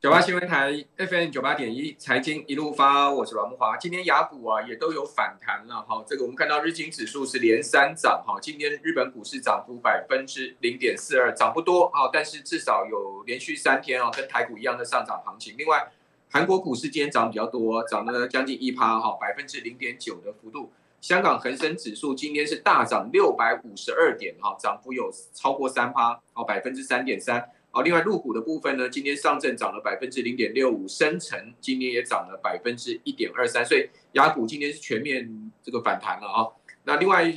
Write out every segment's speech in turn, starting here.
九八新闻台 FM 九八点一财经一路发，我是阮慕驊。今天雅股啊也都有反弹了哈，这个我们看到日经指数是连三涨哈。今天日本股市涨幅百分之零点四二，涨不多啊，但是至少有连续三天啊跟台股一样的上涨行情。另外，韩国股市今天涨比较多，涨了将近一趴哈，百分之零点九的幅度。香港恒生指数今天是大涨六百五十二点哈，涨幅有超过三趴，哦百分之三点三。好，另外入股的部分呢，今天上证涨了百分之零点六五，深成今天也涨了百分之一点二三，所以亚股今天是全面这个反弹了啊。那另外，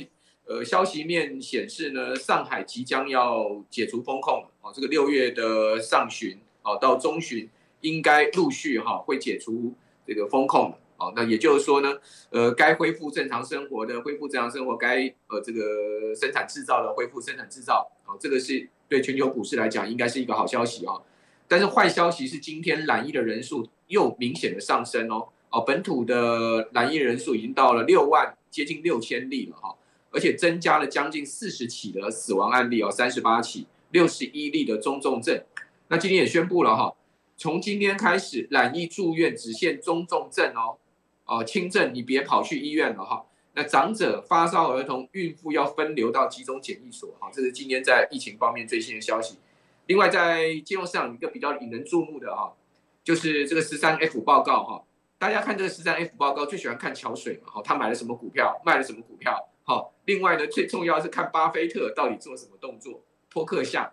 呃，消息面显示呢，上海即将要解除封控了啊，这个六月的上旬啊到中旬应该陆续哈会解除这个封控了啊。那也就是说呢，呃，该恢复正常生活的恢复正常生活，该呃这个生产制造的恢复生产制造啊，这个是。对全球股市来讲，应该是一个好消息啊。但是坏消息是，今天染疫的人数又明显的上升哦。哦，本土的染疫人数已经到了六万，接近六千例了哈。而且增加了将近四十起的死亡案例哦，三十八起，六十一例的中重症。那今天也宣布了哈，从今天开始染疫住院只限中重症哦。哦，轻症你别跑去医院了哈。那长者、发烧儿童、孕妇要分流到集中检疫所，哈，这是今天在疫情方面最新的消息。另外，在金融市场一个比较引人注目的哈，就是这个十三 F 报告哈。大家看这个十三 F 报告，最喜欢看桥水嘛，哈，他买了什么股票，卖了什么股票，好。另外呢，最重要是看巴菲特到底做什么动作。波克夏，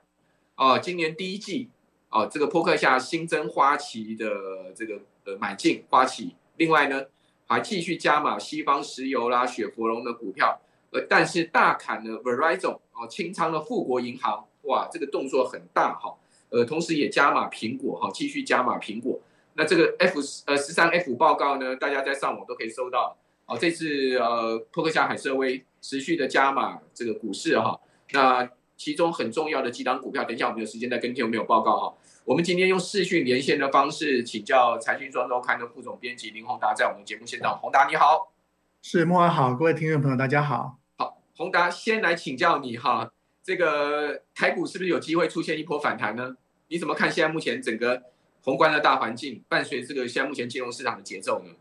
哦，今年第一季，哦，这个波克夏新增花旗的这个呃买进花旗。另外呢。还继续加码西方石油啦、雪佛龙的股票，呃，但是大砍了 Verizon 哦，清仓了富国银行，哇，这个动作很大哈，呃，同时也加码苹果哈，继续加码苹果。那这个 F 呃十三 F 报告呢，大家在上网都可以搜到。哦，这次呃，波克夏海瑟威持续的加码这个股市哈，那其中很重要的几档股票，等一下我们有时间再跟听有没有报告哈。我们今天用视讯连线的方式，请教财讯双周刊的副总编辑林宏达，在我们节目现场。宏达你好，是莫安好，各位听众朋友大家好。好，宏达先来请教你哈，这个台股是不是有机会出现一波反弹呢？你怎么看现在目前整个宏观的大环境，伴随这个现在目前金融市场的节奏呢？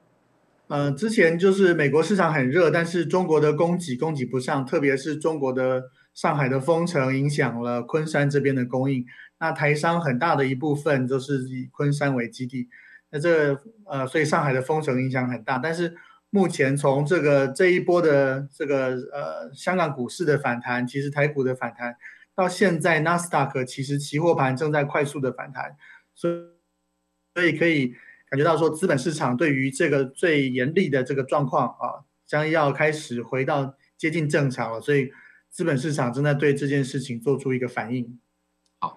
呃，之前就是美国市场很热，但是中国的供给供给不上，特别是中国的上海的封城影响了昆山这边的供应。那台商很大的一部分都是以昆山为基地，那这呃，所以上海的封城影响很大。但是目前从这个这一波的这个呃香港股市的反弹，其实台股的反弹到现在，纳斯达克其实期货盘正在快速的反弹，所以所以可以感觉到说，资本市场对于这个最严厉的这个状况啊，将要开始回到接近正常了。所以资本市场正在对这件事情做出一个反应。好，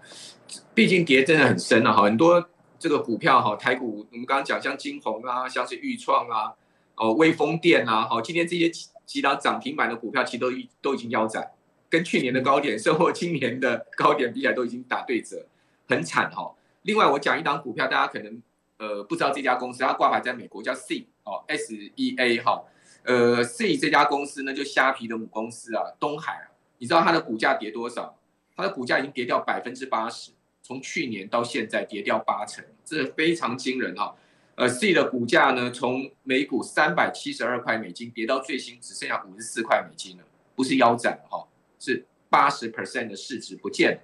毕竟跌真的很深了哈，很多这个股票哈，台股我们刚刚讲像金鸿啊，像是钰创啊，哦，威风电啊，好，今天这些几几档涨停板的股票，其实都已都已经腰斩，跟去年的高点，甚或今年的高点比起来，都已经打对折，很惨哈。另外，我讲一档股票，大家可能呃不知道这家公司，它挂牌在美国叫 SEA 哦，S E A 哈，呃，SEA 这家公司呢，就虾皮的母公司啊，东海啊，你知道它的股价跌多少？它的股价已经跌掉百分之八十，从去年到现在跌掉八成，这是非常惊人哈。呃，C 的股价呢，从每股三百七十二块美金跌到最新只剩下五十四块美金了，不是腰斩哈，是八十 percent 的市值不见了。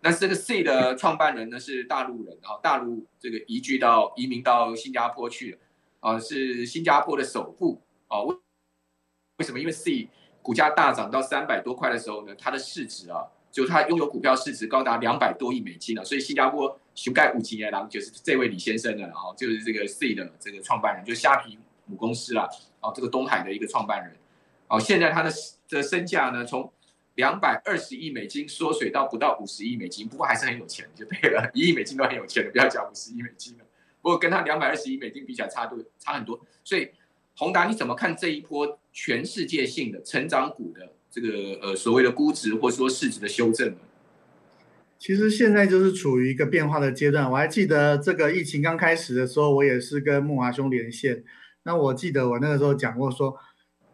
那这个 C 的创办人呢是大陆人然后，大陆这个移居到移民到新加坡去了啊，是新加坡的首富啊。为为什么？因为 C 股价大涨到三百多块的时候呢，它的市值啊。就他拥有股票市值高达两百多亿美金了，所以新加坡熊盖五吉郎就是这位李先生了，哈，就是这个 C 的这个创办人，就是虾皮母公司啦，哦，这个东海的一个创办人，哦，现在他的这身价呢，从两百二十亿美金缩水到不到五十亿美金，不过还是很有钱，就对了，一亿美金都很有钱了，不要讲五十亿美金了，不过跟他两百二十亿美金比起来差多差很多，所以宏达你怎么看这一波全世界性的成长股的？这个呃所谓的估值或者说市值的修正，其实现在就是处于一个变化的阶段。我还记得这个疫情刚开始的时候，我也是跟木华兄连线。那我记得我那个时候讲过说，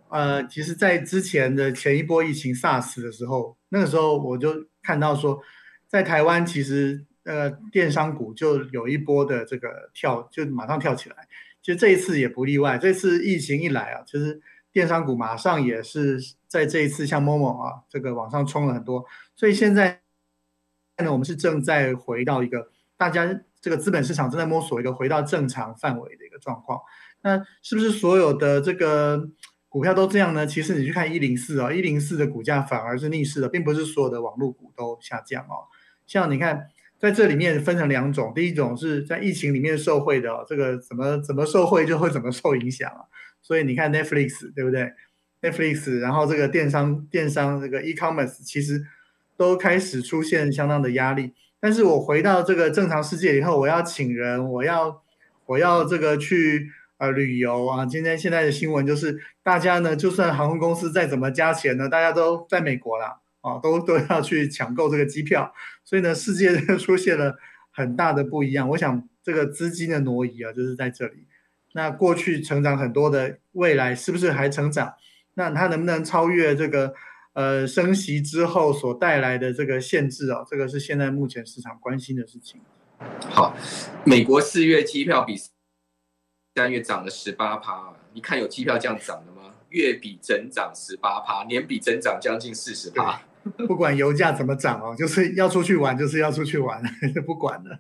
呃，其实，在之前的前一波疫情 SARS 的时候，那个时候我就看到说，在台湾其实呃电商股就有一波的这个跳，就马上跳起来。其实这一次也不例外，这次疫情一来啊，其实电商股马上也是在这一次像某某啊，这个往上冲了很多。所以现在呢，我们是正在回到一个大家这个资本市场正在摸索一个回到正常范围的一个状况。那是不是所有的这个股票都这样呢？其实你去看一零四啊，一零四的股价反而是逆势的，并不是所有的网络股都下降哦。像你看。在这里面分成两种，第一种是在疫情里面受惠的，这个怎么怎么受惠就会怎么受影响啊。所以你看 Netflix 对不对？Netflix，然后这个电商电商这个 e-commerce 其实都开始出现相当的压力。但是我回到这个正常世界以后，我要请人，我要我要这个去呃旅游啊。今天现在的新闻就是大家呢，就算航空公司再怎么加钱呢，大家都在美国啦。啊，都都要去抢购这个机票，所以呢，世界出现了很大的不一样。我想，这个资金的挪移啊，就是在这里。那过去成长很多的，未来是不是还成长？那它能不能超越这个呃升息之后所带来的这个限制啊？这个是现在目前市场关心的事情。好，美国四月机票比三月涨了十八趴，你看有机票这样涨的吗？月比增长十八趴，年比增长将近四十趴。不管油价怎么涨哦，就是要出去玩，就是要出去玩，就不管了。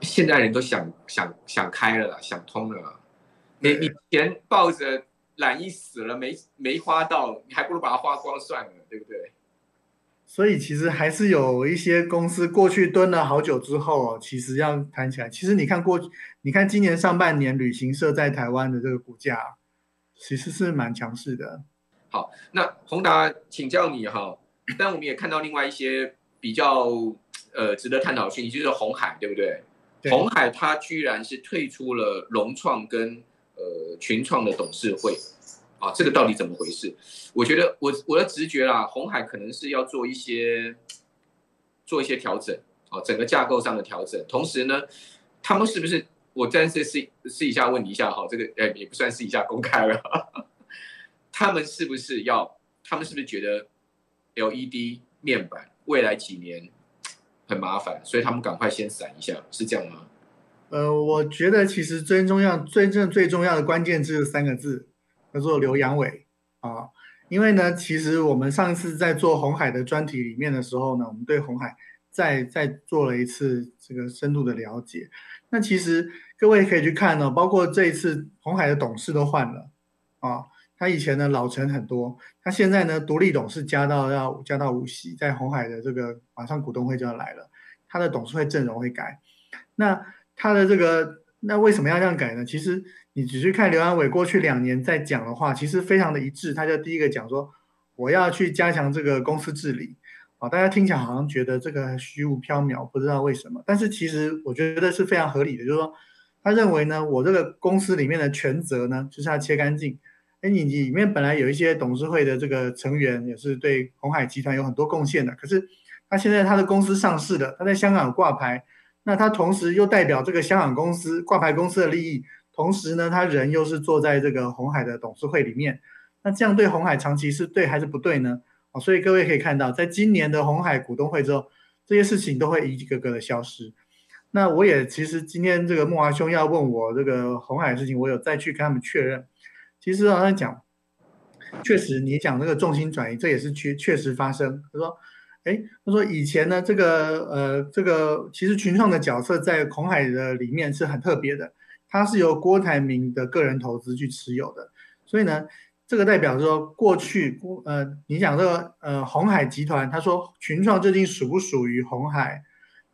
现代人都想想想开了，想通了。你你钱抱着懒意死了，没没花到，你还不如把它花光算了，对不对？所以其实还是有一些公司过去蹲了好久之后，其实要谈起来。其实你看过，你看今年上半年旅行社在台湾的这个股价，其实是蛮强势的。好，那宏达，请教你哈。但我们也看到另外一些比较呃值得探讨的讯息，就是红海，对不对？对。鸿海它居然是退出了融创跟呃群创的董事会，啊，这个到底怎么回事？我觉得我我的直觉啦，红海可能是要做一些做一些调整，啊，整个架构上的调整。同时呢，他们是不是我暂时试试一下问你一下哈，这个呃也不算试一下公开了，他们是不是要？他们是不是觉得？LED 面板未来几年很麻烦，所以他们赶快先闪一下，是这样吗？呃，我觉得其实最重要、最正、最重要的关键字三个字，叫做刘阳伟啊。因为呢，其实我们上次在做红海的专题里面的时候呢，我们对红海再再做了一次这个深度的了解。那其实各位可以去看呢，包括这一次红海的董事都换了啊。他以前呢老臣很多，他现在呢独立董事加到要加到五席，在红海的这个马上股东会就要来了，他的董事会阵容会改。那他的这个那为什么要这样改呢？其实你只去看刘安伟过去两年在讲的话，其实非常的一致。他就第一个讲说，我要去加强这个公司治理啊，大家听起来好像觉得这个虚无缥缈，不知道为什么，但是其实我觉得是非常合理的，就是说他认为呢，我这个公司里面的权责呢，就是要切干净。哎，你里面本来有一些董事会的这个成员也是对鸿海集团有很多贡献的，可是他现在他的公司上市了，他在香港挂牌，那他同时又代表这个香港公司挂牌公司的利益，同时呢，他人又是坐在这个鸿海的董事会里面，那这样对红海长期是对还是不对呢？啊，所以各位可以看到，在今年的红海股东会之后，这些事情都会一个个的消失。那我也其实今天这个慕驊兄要问我这个红海的事情，我有再去跟他们确认。其实好像讲，确实你讲那个重心转移，这也是确确实发生。他说，哎，他说以前呢，这个呃，这个其实群创的角色在鸿海的里面是很特别的，它是由郭台铭的个人投资去持有的。所以呢，这个代表说过去郭，呃，你讲这个呃红海集团，他说群创究竟属不属于红海？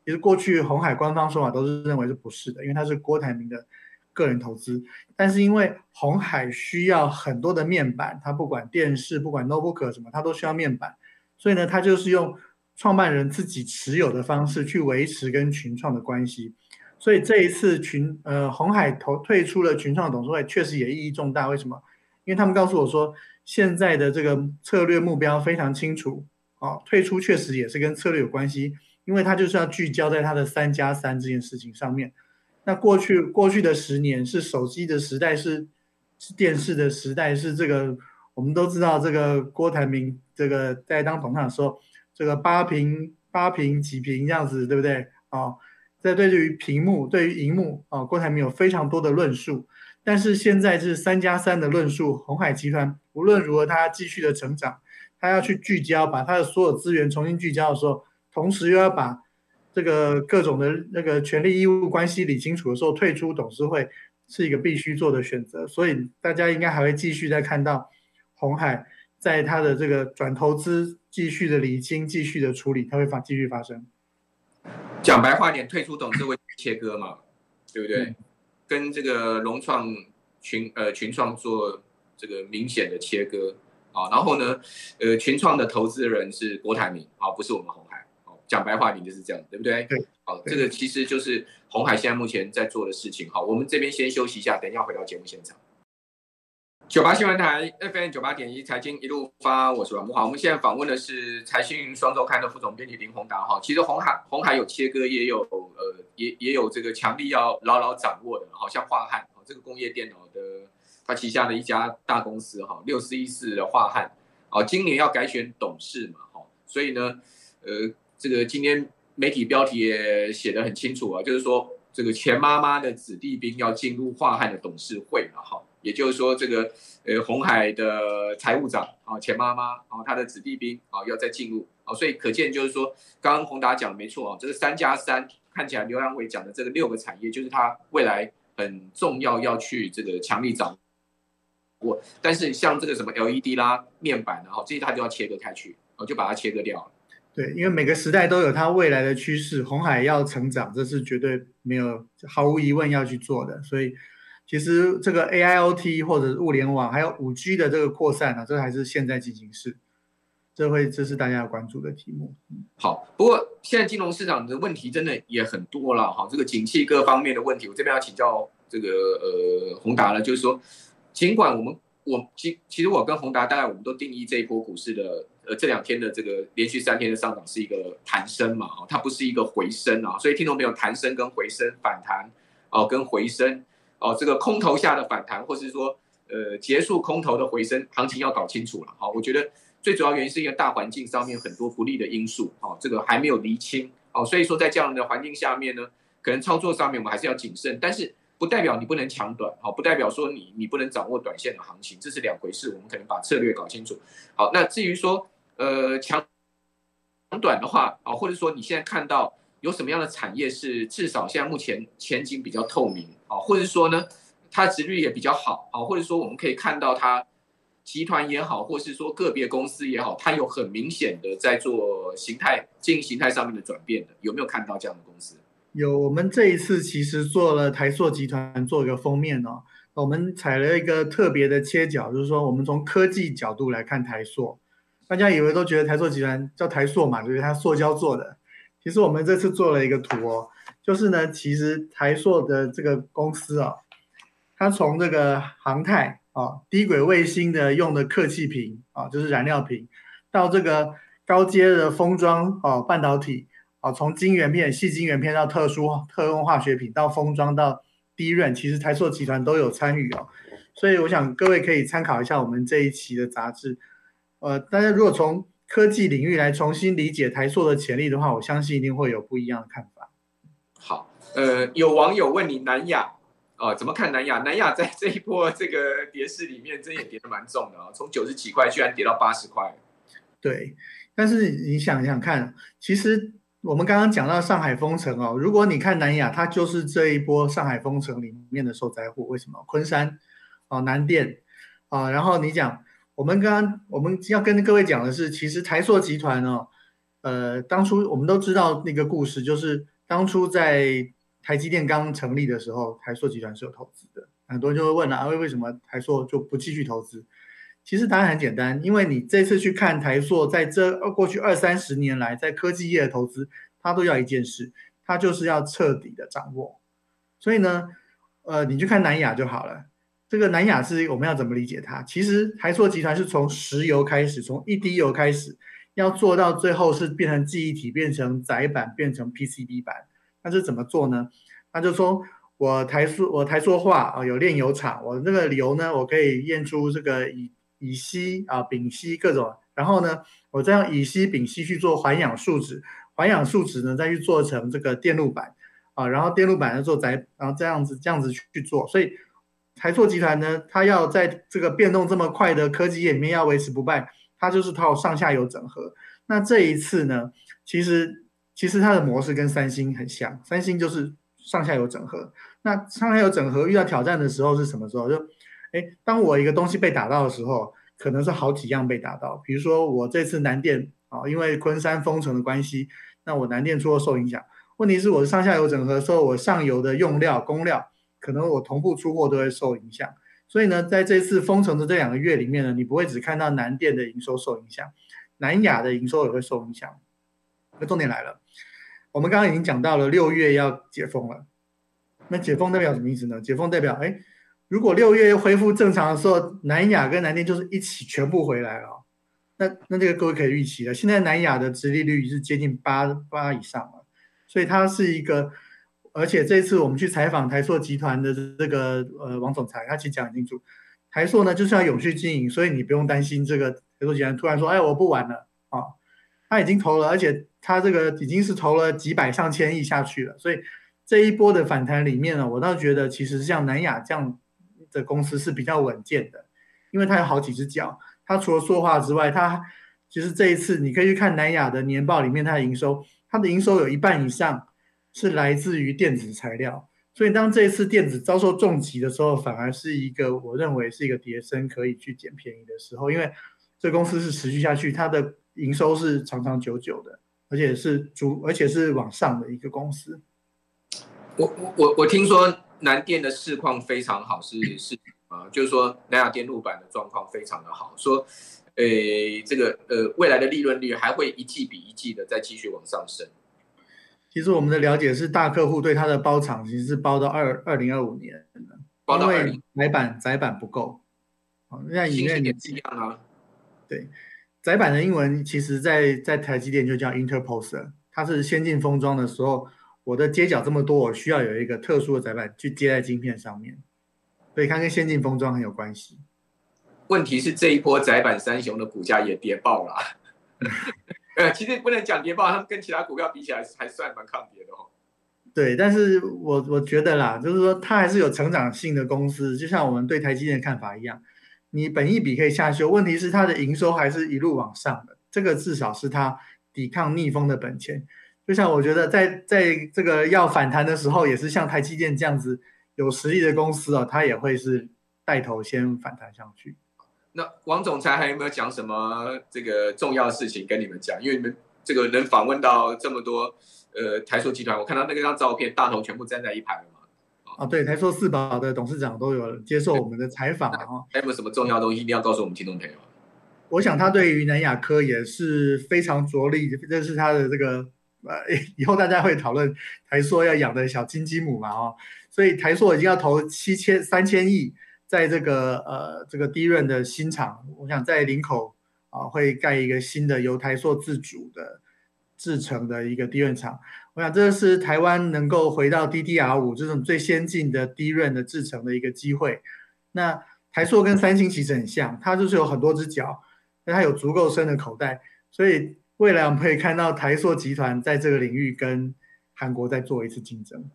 其实过去红海官方说法都是认为是不是的，因为它是郭台铭的。个人投资，但是因为红海需要很多的面板，它不管电视、不管 notebook 什么，它都需要面板，所以呢，它就是用创办人自己持有的方式去维持跟群创的关系。所以这一次群呃红海投退出了群创董事会，确实也意义重大。为什么？因为他们告诉我说，现在的这个策略目标非常清楚，啊，退出确实也是跟策略有关系，因为它就是要聚焦在它的三加三这件事情上面。那过去过去的十年是手机的时代，是是电视的时代，是这个我们都知道，这个郭台铭这个在当董事长的时候，这个八平八平几平这样子，对不对？啊，在对于屏幕、对于荧幕啊，郭台铭有非常多的论述。但是现在是三加三的论述，鸿海集团无论如何，它继续的成长，它要去聚焦，把它的所有资源重新聚焦的时候，同时又要把这个各种的那个权利义务关系理清楚的时候，退出董事会是一个必须做的选择。所以大家应该还会继续再看到红海在它的这个转投资继续的理清、继续的处理，它会发继续发生。讲白话点，退出董事会切割嘛，对不对？嗯跟这个融创群呃群创做这个明显的切割啊，然后呢，呃群创的投资人是郭台铭啊，不是我们鸿海哦，讲白话点就是这样，对不对？对，好，这个其实就是红海现在目前在做的事情。好，我们这边先休息一下，等一下回到节目现场。九八新闻台 FM 九八点一财经一路发，我是阮木华。我们现在访问的是财讯双周刊的副总编辑林宏达哈。其实红海红海有切割，也有呃也也有这个强力要牢牢掌握的，好像华汉这个工业电脑的他旗下的一家大公司哈，六四一四的华汉哦，今年要改选董事嘛哈，所以呢呃这个今天媒体标题也写得很清楚啊，就是说这个钱妈妈的子弟兵要进入樺汉的董事会了哈。也就是说，这个呃，红海的财务长啊，钱妈妈啊，他的子弟兵啊，要再进入啊，所以可见就是说，刚刚宏达讲的没错啊，这个三加三看起来，刘扬伟讲的这个六个产业，就是他未来很重要要去这个强力掌握。但是像这个什么 LED 啦、面板啊，这些他就要切割开去，我就把它切割掉了。对，因为每个时代都有它未来的趋势，红海要成长，这是绝对没有毫无疑问要去做的，所以。其实这个 AIoT 或者是物联网，还有五 G 的这个扩散呢、啊，这还是现在进行式，这会这是大家要关注的题目。好，不过现在金融市场的问题真的也很多了哈，这个景气各方面的问题，我这边要请教这个呃宏达了，就是说，尽管我们我其其实我跟宏达大概我们都定义这一波股市的呃这两天的这个连续三天的上涨是一个弹升嘛，哦它不是一个回升啊，所以听众朋友弹升跟回升反弹哦跟回升。哦，这个空头下的反弹，或是说，呃，结束空头的回升，行情要搞清楚了。好，我觉得最主要原因是因为大环境上面很多不利的因素，哦，这个还没有厘清。哦，所以说在这样的环境下面呢，可能操作上面我们还是要谨慎，但是不代表你不能抢短，好，不代表说你你不能掌握短线的行情，这是两回事。我们可能把策略搞清楚。好，那至于说，呃，抢短的话，啊，或者说你现在看到。有什么样的产业是至少现在目前前景比较透明啊，或者说呢，它值率也比较好啊，或者说我们可以看到它集团也好，或是说个别公司也好，它有很明显的在做形态经营形态上面的转变的，有没有看到这样的公司？有，我们这一次其实做了台塑集团做一个封面哦，我们采了一个特别的切角，就是说我们从科技角度来看台塑，大家以为都觉得台塑集团叫台塑嘛，就是它塑胶做的。其实我们这次做了一个图哦，就是呢，其实台塑的这个公司啊，它从这个航太啊、低轨卫星的用的客气瓶啊，就是燃料瓶，到这个高阶的封装啊、半导体啊，从晶圆片、细晶圆片到特殊特用化学品，到封装到低润，其实台塑集团都有参与哦。所以我想各位可以参考一下我们这一期的杂志。呃，大家如果从科技领域来重新理解台塑的潜力的话，我相信一定会有不一样的看法。好，呃，有网友问你南亚啊、呃，怎么看南亚？南亚在这一波这个跌势里面，真也跌得蛮重的啊，从九十几块居然跌到八十块。对，但是你想想看，其实我们刚刚讲到上海封城哦，如果你看南亚，它就是这一波上海封城里面的受灾户。为什么？昆山哦，南电啊、呃，然后你讲。我们刚刚我们要跟各位讲的是，其实台塑集团哦，呃，当初我们都知道那个故事，就是当初在台积电刚成立的时候，台塑集团是有投资的。很多人就会问了啊，为为什么台塑就不继续投资？其实答案很简单，因为你这次去看台塑在这过去二三十年来在科技业的投资，它都要一件事，它就是要彻底的掌握。所以呢，呃，你去看南亚就好了。这个南亚是我们要怎么理解它？其实台塑集团是从石油开始，从一滴油开始，要做到最后是变成记忆体，变成载板，变成 PCB 板。那是怎么做呢？那就说我台塑，我台塑化啊，有炼油厂，我那个油呢，我可以验出这个乙乙烯啊、丙烯各种，然后呢，我再用乙烯、丙烯去做环氧树脂，环氧树脂呢再去做成这个电路板啊，然后电路板呢做载，然后这样子这样子去做，所以台塑集团呢，它要在这个变动这么快的科技业里面要维持不败，它就是靠上下游整合。那这一次呢，其实其实它的模式跟三星很像，三星就是上下游整合。那上下游整合遇到挑战的时候是什么时候？就哎，当我一个东西被打到的时候，可能是好几样被打到。比如说我这次南电啊，因为昆山封城的关系，那我南电出了受影响。问题是我上下游整合的时候，我上游的用料、工料，可能我同步出货都会受影响。所以呢，在这次封城的这两个月里面呢，你不会只看到南电的营收受影响，南亚的营收也会受影响。那重点来了，我们刚刚已经讲到了六月要解封了，那解封代表什么意思呢？解封代表哎。如果六月恢复正常的时候，南亚跟南电就是一起全部回来了，那那这个各位可以预期了。现在南亚的殖利率是接近八八以上了，所以它是一个，而且这次我们去采访台塑集团的这个呃王总裁，他其实讲很清楚，台塑呢就是要永续经营，所以你不用担心这个台塑集团突然说哎我不玩了啊，他已经投了，而且他这个已经是投了几百上千亿下去了，所以这一波的反弹里面呢，我倒觉得其实像南亚这样。的公司是比较稳健的，因为它有好几只脚。它除了说话之外，它其实这一次你可以去看南亚的年报里面，它的营收，它的营收有一半以上是来自于电子材料。所以当这一次电子遭受重击的时候，反而是一个我认为是一个叠升可以去捡便宜的时候，因为这公司是持续下去，它的营收是长长久久的，而且是主，而且是往上的一个公司。我我我我听说。南电的市况非常好，是是啊，就是说南亚电路板的状况非常的好，说，诶，这个呃未来的利润率还会一季比一季的再继续往上升。其实我们的了解是，大客户对他的包厂其实是包到二二零二五年，包到二零，载板载板不够，啊，那以内年纪啊，对，载板的英文其实在在台积电就叫 interposer，它是先进封装的时候。我的接角这么多，我需要有一个特殊的载板去接在晶片上面，所以它跟先进封装很有关系。问题是这一波窄板三雄的股价也跌爆了，呃，其实不能讲跌爆，它跟其他股票比起来还算蛮抗跌的哦。对，但是我我觉得啦，就是说它还是有成长性的公司，就像我们对台积电的看法一样，你本益比可以下修，问题是它的营收还是一路往上的，这个至少是它抵抗逆风的本钱。就像我觉得在在这个要反弹的时候，也是像台积电这样子有实力的公司哦，它也会是带头先反弹上去。那王总裁还有没有讲什么这个重要的事情跟你们讲？因为你们这个能访问到这么多呃台塑集团，我看到那个张照片，大头全部站在一排了嘛。啊，对，台塑四宝的董事长都有接受我们的采访啊。还有没有什么重要的东西一定要告诉我们听众朋友？我想他对于南亚科也是非常着力，这是他的这个。呃，以后大家会讨论台塑要养的小金鸡母嘛？哦，所以台塑已经要投七千三千亿在这个呃这个低润的新厂，我想在林口啊会盖一个新的由台塑自主的制成的一个低润厂。我想这是台湾能够回到 DDR 五这种最先进的低润的制成的一个机会。那台塑跟三星其实很像，它就是有很多只脚，但它有足够深的口袋，所以。未来我们可以看到台塑集团在这个领域跟韩国再做一次竞争。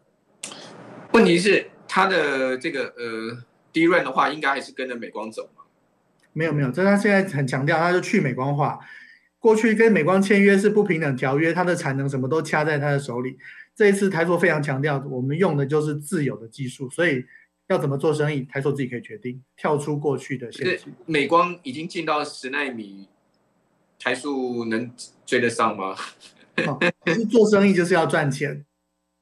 问题是它的这个呃 DRAM 的话，应该还是跟着美光走吗？没有没有，这他现在很强调，他就去美光化。过去跟美光签约是不平等条约，他的产能什么都掐在他的手里。这一次台塑非常强调，我们用的就是自有的技术，所以要怎么做生意，台塑自己可以决定，跳出过去的限制。美光已经进到十纳米。台塑能追得上吗？哦，可是做生意就是要赚钱，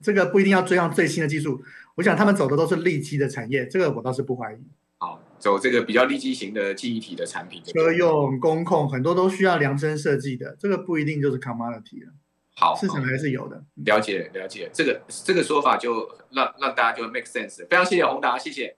这个不一定要追上最新的技术。我想他们走的都是利基的产业，这个我倒是不怀疑。好，走这个比较利基型的记忆体的产品，车用、工控很多都需要量身设计的，这个不一定就是 commodity 了。好，市场还是有的。了解了解，这个这个说法就让让大家就 make sense。非常谢谢宏达，谢谢。